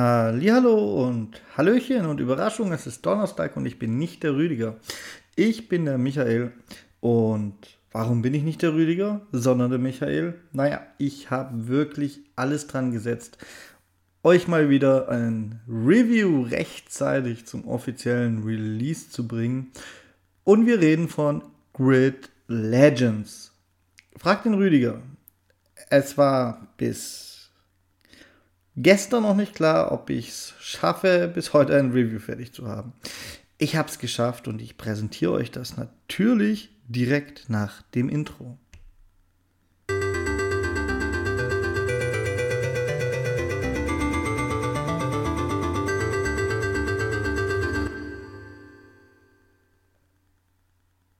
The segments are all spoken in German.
Hallo und Hallöchen und Überraschung, es ist Donnerstag und ich bin nicht der Rüdiger. Ich bin der Michael und warum bin ich nicht der Rüdiger, sondern der Michael? Naja, ich habe wirklich alles dran gesetzt, euch mal wieder ein Review rechtzeitig zum offiziellen Release zu bringen. Und wir reden von Grid Legends. Fragt den Rüdiger. Es war bis gestern noch nicht klar, ob ich es schaffe, bis heute ein Review fertig zu haben. Ich habe es geschafft und ich präsentiere euch das natürlich direkt nach dem Intro.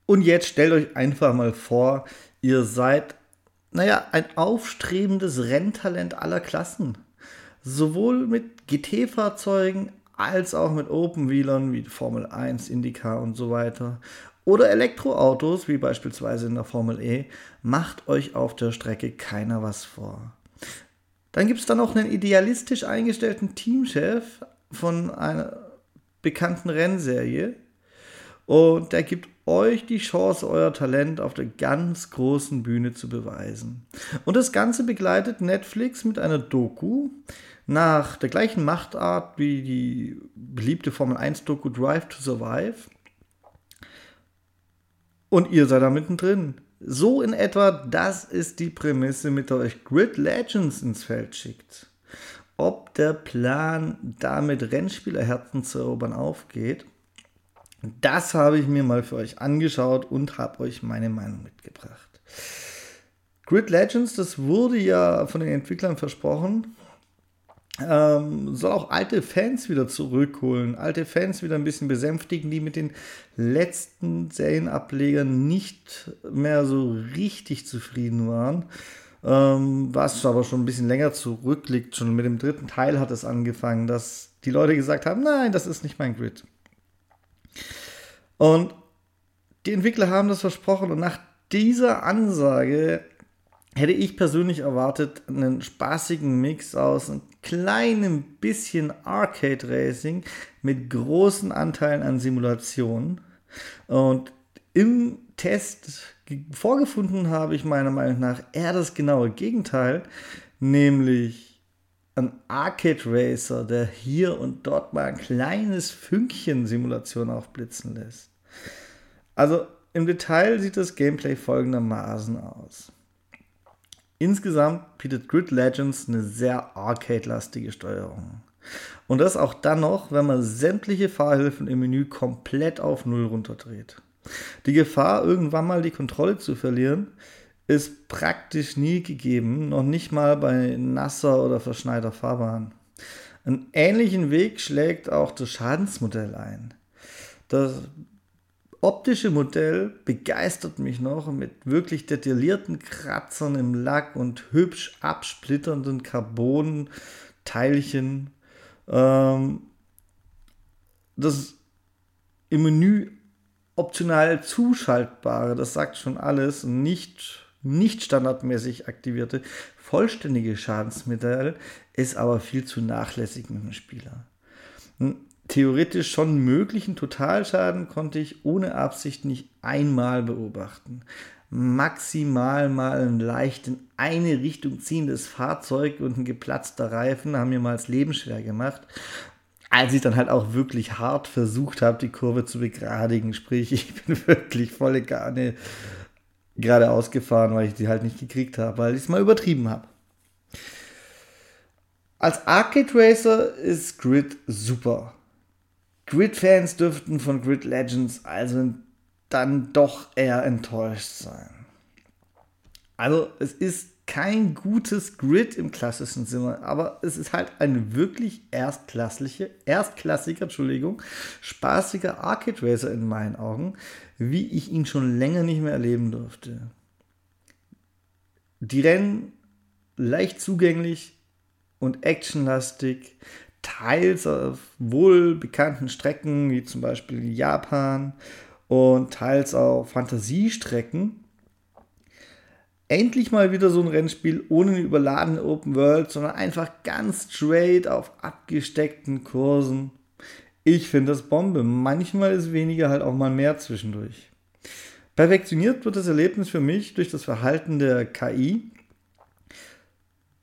Und jetzt stellt euch einfach mal vor, ihr seid, naja, ein aufstrebendes Renntalent aller Klassen sowohl mit GT-Fahrzeugen als auch mit Open-Wheelern wie Formel 1, IndyCar und so weiter. Oder Elektroautos wie beispielsweise in der Formel E, macht euch auf der Strecke keiner was vor. Dann gibt es dann auch einen idealistisch eingestellten Teamchef von einer bekannten Rennserie. Und der gibt euch die Chance, euer Talent auf der ganz großen Bühne zu beweisen. Und das Ganze begleitet Netflix mit einer Doku nach der gleichen Machtart wie die beliebte Formel 1 Doku Drive to Survive. Und ihr seid da mittendrin. So in etwa, das ist die Prämisse, mit der euch Grid Legends ins Feld schickt. Ob der Plan, damit Rennspielerherzen zu erobern, aufgeht, das habe ich mir mal für euch angeschaut und habe euch meine Meinung mitgebracht. Grid Legends, das wurde ja von den Entwicklern versprochen, ähm, soll auch alte Fans wieder zurückholen, alte Fans wieder ein bisschen besänftigen, die mit den letzten Serienablegern nicht mehr so richtig zufrieden waren. Ähm, was aber schon ein bisschen länger zurückliegt, schon mit dem dritten Teil hat es angefangen, dass die Leute gesagt haben, nein, das ist nicht mein Grid. Und die Entwickler haben das versprochen und nach dieser Ansage hätte ich persönlich erwartet einen spaßigen Mix aus einem kleinen bisschen Arcade Racing mit großen Anteilen an Simulationen. Und im Test vorgefunden habe ich meiner Meinung nach eher das genaue Gegenteil, nämlich ein Arcade Racer, der hier und dort mal ein kleines Fünkchen Simulation aufblitzen lässt. Also im Detail sieht das Gameplay folgendermaßen aus. Insgesamt bietet Grid Legends eine sehr arcade-lastige Steuerung. Und das auch dann noch, wenn man sämtliche Fahrhilfen im Menü komplett auf Null runterdreht. Die Gefahr, irgendwann mal die Kontrolle zu verlieren, ist praktisch nie gegeben, noch nicht mal bei nasser oder verschneiter Fahrbahn. Einen ähnlichen Weg schlägt auch das Schadensmodell ein. Das optische Modell begeistert mich noch mit wirklich detaillierten Kratzern im Lack und hübsch absplitternden Carbon-Teilchen. Ähm, das im Menü optional zuschaltbare, das sagt schon alles, nicht, nicht standardmäßig aktivierte, vollständige Schadensmodell ist aber viel zu nachlässig mit dem Spieler. Hm, theoretisch schon möglichen Totalschaden konnte ich ohne Absicht nicht einmal beobachten. Maximal mal ein leicht in eine Richtung ziehendes Fahrzeug und ein geplatzter Reifen haben mir mal das Leben schwer gemacht. Als ich dann halt auch wirklich hart versucht habe, die Kurve zu begradigen. Sprich, ich bin wirklich volle Garne geradeaus gefahren, weil ich die halt nicht gekriegt habe, weil ich es mal übertrieben habe. Als Arcade Racer ist Grid super. Grid-Fans dürften von Grid Legends also dann doch eher enttäuscht sein. Also es ist kein gutes Grid im klassischen Sinne, aber es ist halt ein wirklich erstklassliche, erstklassiger, Entschuldigung, spaßiger Arcade Racer in meinen Augen, wie ich ihn schon länger nicht mehr erleben durfte. Die Rennen leicht zugänglich und actionlastig, teils auf wohl bekannten Strecken, wie zum Beispiel Japan und teils auf Fantasiestrecken. Endlich mal wieder so ein Rennspiel ohne eine überladene Open World, sondern einfach ganz straight auf abgesteckten Kursen. Ich finde das Bombe. Manchmal ist weniger halt auch mal mehr zwischendurch. Perfektioniert wird das Erlebnis für mich durch das Verhalten der KI,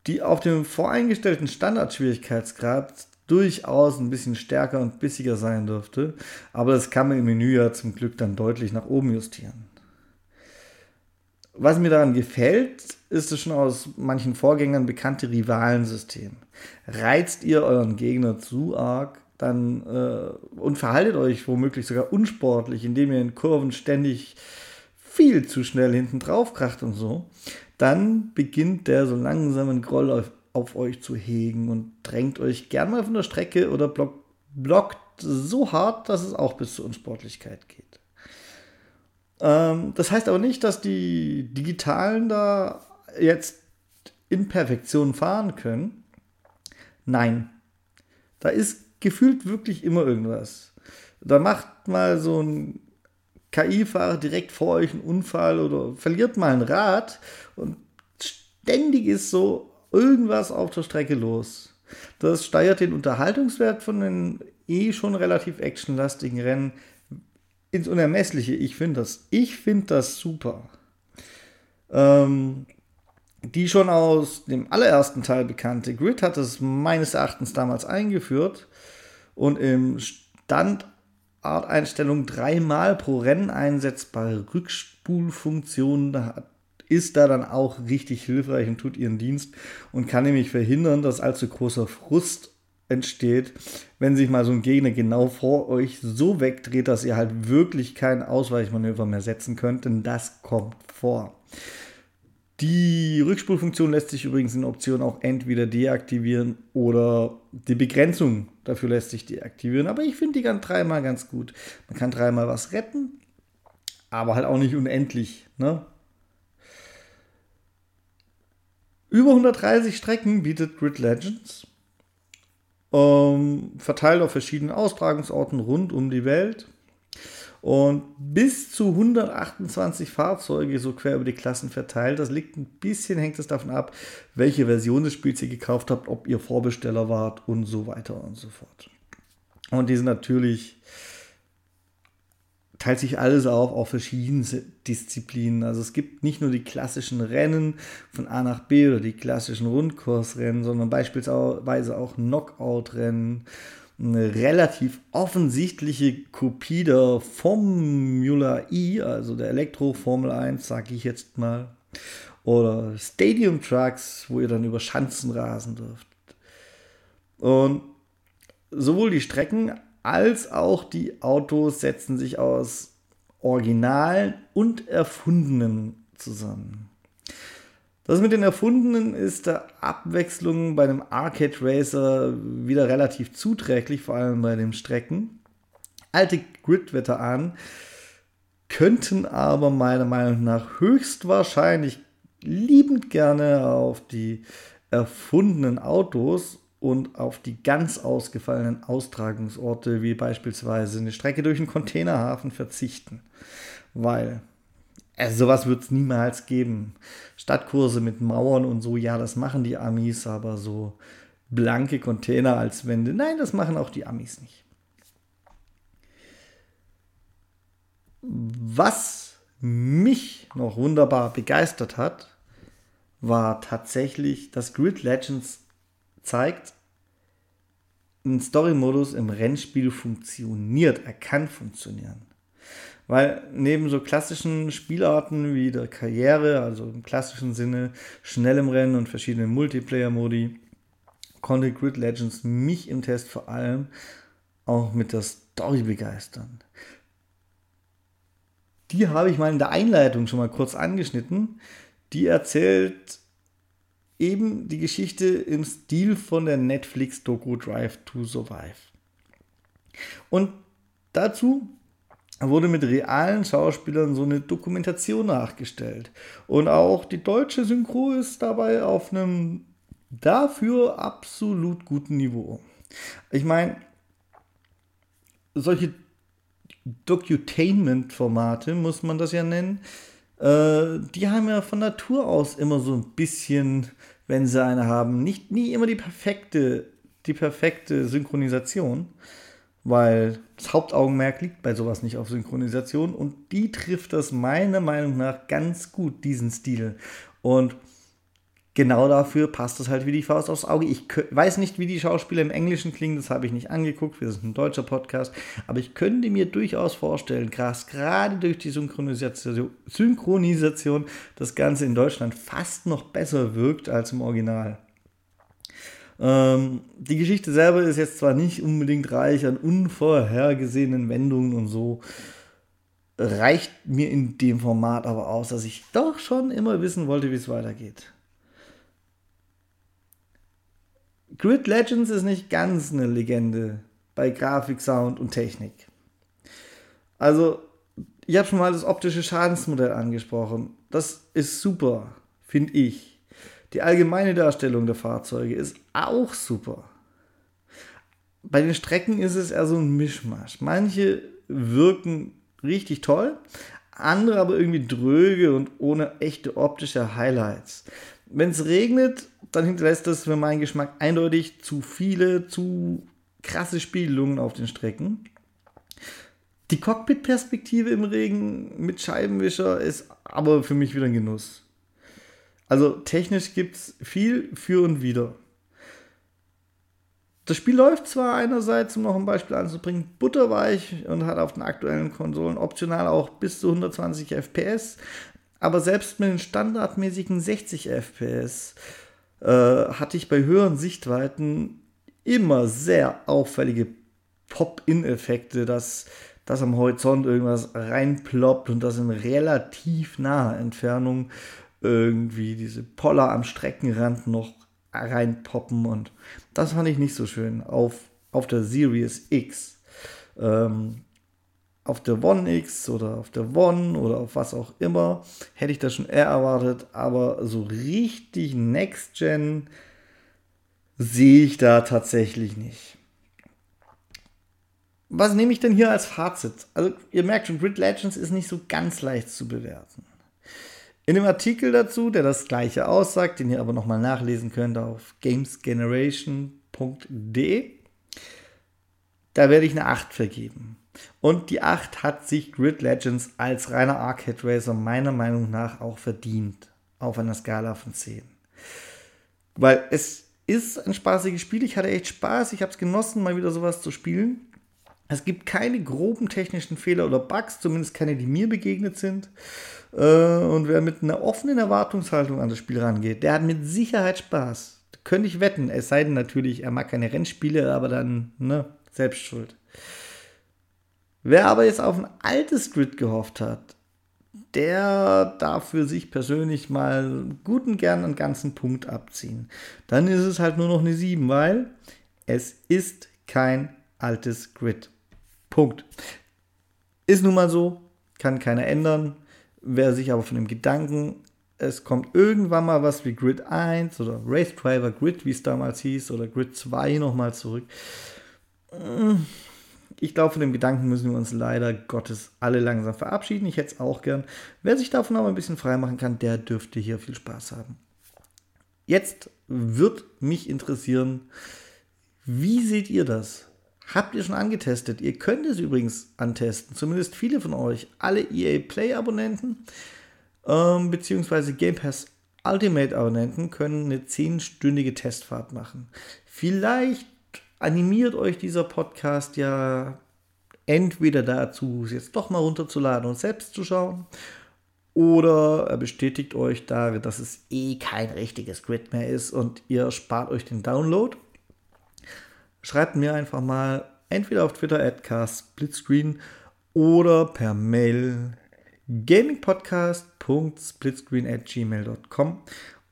die auf dem voreingestellten Standardschwierigkeitsgrad durchaus ein bisschen stärker und bissiger sein dürfte, aber das kann man im Menü ja zum Glück dann deutlich nach oben justieren. Was mir daran gefällt, ist das schon aus manchen Vorgängern bekannte Rivalensystem. Reizt ihr euren Gegner zu arg, dann äh, und verhaltet euch womöglich sogar unsportlich, indem ihr in Kurven ständig viel zu schnell hinten drauf kracht und so, dann beginnt der so langsam einen Groll auf, auf euch zu hegen und drängt euch gern mal von der Strecke oder block, blockt so hart, dass es auch bis zur Unsportlichkeit geht. Ähm, das heißt aber nicht, dass die Digitalen da jetzt in Perfektion fahren können. Nein, da ist gefühlt wirklich immer irgendwas. Da macht mal so ein KI-Fahrer direkt vor euch einen Unfall oder verliert mal ein Rad und ständig ist so irgendwas auf der Strecke los. Das steigert den Unterhaltungswert von den eh schon relativ actionlastigen Rennen ins Unermessliche. Ich finde das, ich finde das super. Ähm, die schon aus dem allerersten Teil bekannte Grid hat es meines Erachtens damals eingeführt und im Standardeinstellung dreimal pro Rennen einsetzbare Rückspulfunktion ist da dann auch richtig hilfreich und tut ihren Dienst und kann nämlich verhindern, dass allzu großer Frust entsteht, wenn sich mal so ein Gegner genau vor euch so wegdreht, dass ihr halt wirklich kein Ausweichmanöver mehr setzen könnt, denn das kommt vor. Die Rückspulfunktion lässt sich übrigens in Option auch entweder deaktivieren oder die Begrenzung dafür lässt sich deaktivieren. Aber ich finde die kann dreimal ganz gut. Man kann dreimal was retten, aber halt auch nicht unendlich. Ne? Über 130 Strecken bietet Grid Legends ähm, verteilt auf verschiedenen Austragungsorten rund um die Welt. Und bis zu 128 Fahrzeuge so quer über die Klassen verteilt. Das liegt ein bisschen, hängt es davon ab, welche Version des Spiels ihr gekauft habt, ob ihr Vorbesteller wart und so weiter und so fort. Und die sind natürlich teilt sich alles auf auf verschiedene Disziplinen. Also es gibt nicht nur die klassischen Rennen von A nach B oder die klassischen Rundkursrennen, sondern beispielsweise auch Knockout-Rennen. Eine relativ offensichtliche Kopie der Formula E, also der Elektro-Formel 1, sage ich jetzt mal. Oder Stadium Trucks, wo ihr dann über Schanzen rasen dürft. Und sowohl die Strecken als auch die Autos setzen sich aus Originalen und Erfundenen zusammen. Das mit den Erfundenen ist der Abwechslung bei einem Arcade Racer wieder relativ zuträglich, vor allem bei den Strecken. Alte Grid-Veteranen könnten aber meiner Meinung nach höchstwahrscheinlich liebend gerne auf die erfundenen Autos und auf die ganz ausgefallenen Austragungsorte, wie beispielsweise eine Strecke durch einen Containerhafen, verzichten. Weil also sowas wird es niemals geben. Stadtkurse mit Mauern und so, ja, das machen die Amis, aber so blanke Container als Wände, nein, das machen auch die Amis nicht. Was mich noch wunderbar begeistert hat, war tatsächlich, dass Grid Legends zeigt, ein Story-Modus im Rennspiel funktioniert, er kann funktionieren. Weil neben so klassischen Spielarten wie der Karriere, also im klassischen Sinne, schnellem Rennen und verschiedenen Multiplayer-Modi, konnte Grid Legends mich im Test vor allem auch mit der Story begeistern. Die habe ich mal in der Einleitung schon mal kurz angeschnitten. Die erzählt eben die Geschichte im Stil von der Netflix-Doku Drive to Survive. Und dazu wurde mit realen Schauspielern so eine Dokumentation nachgestellt. Und auch die deutsche Synchro ist dabei auf einem dafür absolut guten Niveau. Ich meine, solche Docutainment-Formate, muss man das ja nennen, Äh, die haben ja von Natur aus immer so ein bisschen, wenn sie eine haben, nicht nie immer die perfekte, die perfekte Synchronisation, weil das Hauptaugenmerk liegt bei sowas nicht auf Synchronisation und die trifft das meiner Meinung nach ganz gut, diesen Stil. Und genau dafür passt es halt wie die Faust aufs Auge. Ich weiß nicht, wie die Schauspieler im Englischen klingen, das habe ich nicht angeguckt, wir sind ein deutscher Podcast, aber ich könnte mir durchaus vorstellen, gerade durch die Synchronisation, Synchronisation das Ganze in Deutschland fast noch besser wirkt als im Original. Ähm, die Geschichte selber ist jetzt zwar nicht unbedingt reich an unvorhergesehenen Wendungen und so, reicht mir in dem Format aber aus, dass ich doch schon immer wissen wollte, wie es weitergeht. Grid Legends ist nicht ganz eine Legende bei Grafik, Sound und Technik. Also, ich habe schon mal das optische Schadensmodell angesprochen. Das ist super, finde ich. Die allgemeine Darstellung der Fahrzeuge ist auch super. Bei den Strecken ist es eher so ein Mischmasch. Manche wirken richtig toll, andere aber irgendwie dröge und ohne echte optische Highlights. Wenn es regnet, dann hinterlässt das für meinen Geschmack eindeutig zu viele, zu krasse Spiegelungen auf den Strecken. Die Cockpit-Perspektive im Regen mit Scheibenwischer ist aber für mich wieder ein Genuss. Also technisch gibt es viel für und wieder. Das Spiel läuft zwar einerseits, um noch ein Beispiel anzubringen, butterweich und hat auf den aktuellen Konsolen optional auch bis zu 120 FPS, aber selbst mit den standardmäßigen 60 FPS äh, hatte ich bei höheren Sichtweiten immer sehr auffällige Pop-In-Effekte, dass, dass am Horizont irgendwas reinploppt und dass in relativ naher Entfernung irgendwie diese Poller am Streckenrand noch reinpoppen und das fand ich nicht so schön auf, auf der Series X. Ähm, auf der One X oder auf der One oder auf was auch immer, hätte ich das schon eher erwartet, aber so richtig Next Gen sehe ich da tatsächlich nicht. Was nehme ich denn hier als Fazit? Also, ihr merkt schon, Grid Legends ist nicht so ganz leicht zu bewerten. In dem Artikel dazu, der das gleiche aussagt, den ihr aber nochmal nachlesen könnt auf gamesgeneration.de, da werde ich eine 8 vergeben. Und die 8 hat sich Grid Legends als reiner Arcade Racer meiner Meinung nach auch verdient. Auf einer Skala von 10. Weil es ist ein spaßiges Spiel. Ich hatte echt Spaß. Ich habe es genossen, mal wieder sowas zu spielen. Es gibt keine groben technischen Fehler oder Bugs, zumindest keine, die mir begegnet sind. Äh, und wer mit einer offenen Erwartungshaltung an das Spiel rangeht, der hat mit Sicherheit Spaß. Könnte ich wetten. Es sei denn natürlich, er mag keine Rennspiele, aber dann, ne, selbst schuld. Wer aber jetzt auf ein altes Grid gehofft hat, der darf für sich persönlich mal guten gern einen ganzen Punkt abziehen. Dann ist es halt nur noch eine 7, weil es ist kein altes Grid. Punkt. Ist nun mal so, kann keiner ändern. Wer sich aber von dem Gedanken, es kommt irgendwann mal was wie Grid 1 oder Race Driver Grid, wie es damals hieß, oder Grid 2 nochmal zurück ich glaube, von dem Gedanken müssen wir uns leider Gottes alle langsam verabschieden. Ich hätte es auch gern. Wer sich davon aber ein bisschen frei machen kann, der dürfte hier viel Spaß haben. Jetzt wird mich interessieren, wie seht ihr das? Habt ihr schon angetestet? Ihr könnt es übrigens antesten, zumindest viele von euch. Alle EA Play Abonnenten ähm, beziehungsweise Game Pass Ultimate Abonnenten können eine 10-stündige Testfahrt machen. Vielleicht animiert euch dieser Podcast ja entweder dazu, es jetzt doch mal runterzuladen und selbst zu schauen, oder er bestätigt euch darin, dass es eh kein richtiges Grid mehr ist und ihr spart euch den Download. Schreibt mir einfach mal entweder auf Twitter at Splitscreen oder per Mail gamingpodcast.splitscreen at gmail.com.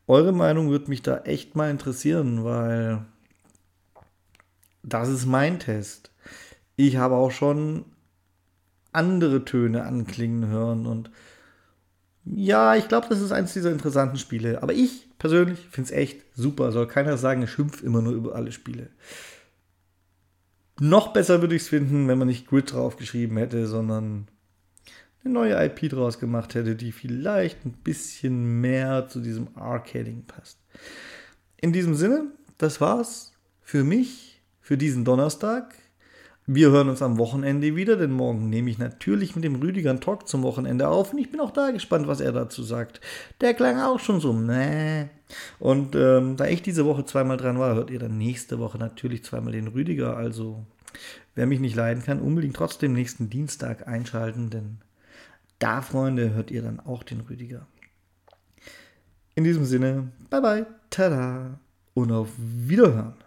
Eure Meinung würde mich da echt mal interessieren, weil das ist mein Test. Ich habe auch schon andere Töne anklingen hören und ja, ich glaube, das ist eines dieser interessanten Spiele. Aber ich persönlich finde es echt super. Soll keiner sagen, ich schimpfe immer nur über alle Spiele. Noch besser würde ich es finden, wenn man nicht Grid draufgeschrieben hätte, sondern eine neue IP draus gemacht hätte, die vielleicht ein bisschen mehr zu diesem Arcading passt. In diesem Sinne, das war's für mich für diesen Donnerstag. Wir hören uns am Wochenende wieder, denn morgen nehme ich natürlich mit dem Rüdiger einen Talk zum Wochenende auf und ich bin auch da gespannt, was er dazu sagt. Der klang auch schon so, ne. Und ähm, da ich diese Woche zweimal dran war, hört ihr dann nächste Woche natürlich zweimal den Rüdiger. Also, wer mich nicht leiden kann, unbedingt trotzdem nächsten Dienstag einschalten, denn da, Freunde, hört ihr dann auch den Rüdiger. In diesem Sinne, bye bye, tada und auf Wiederhören.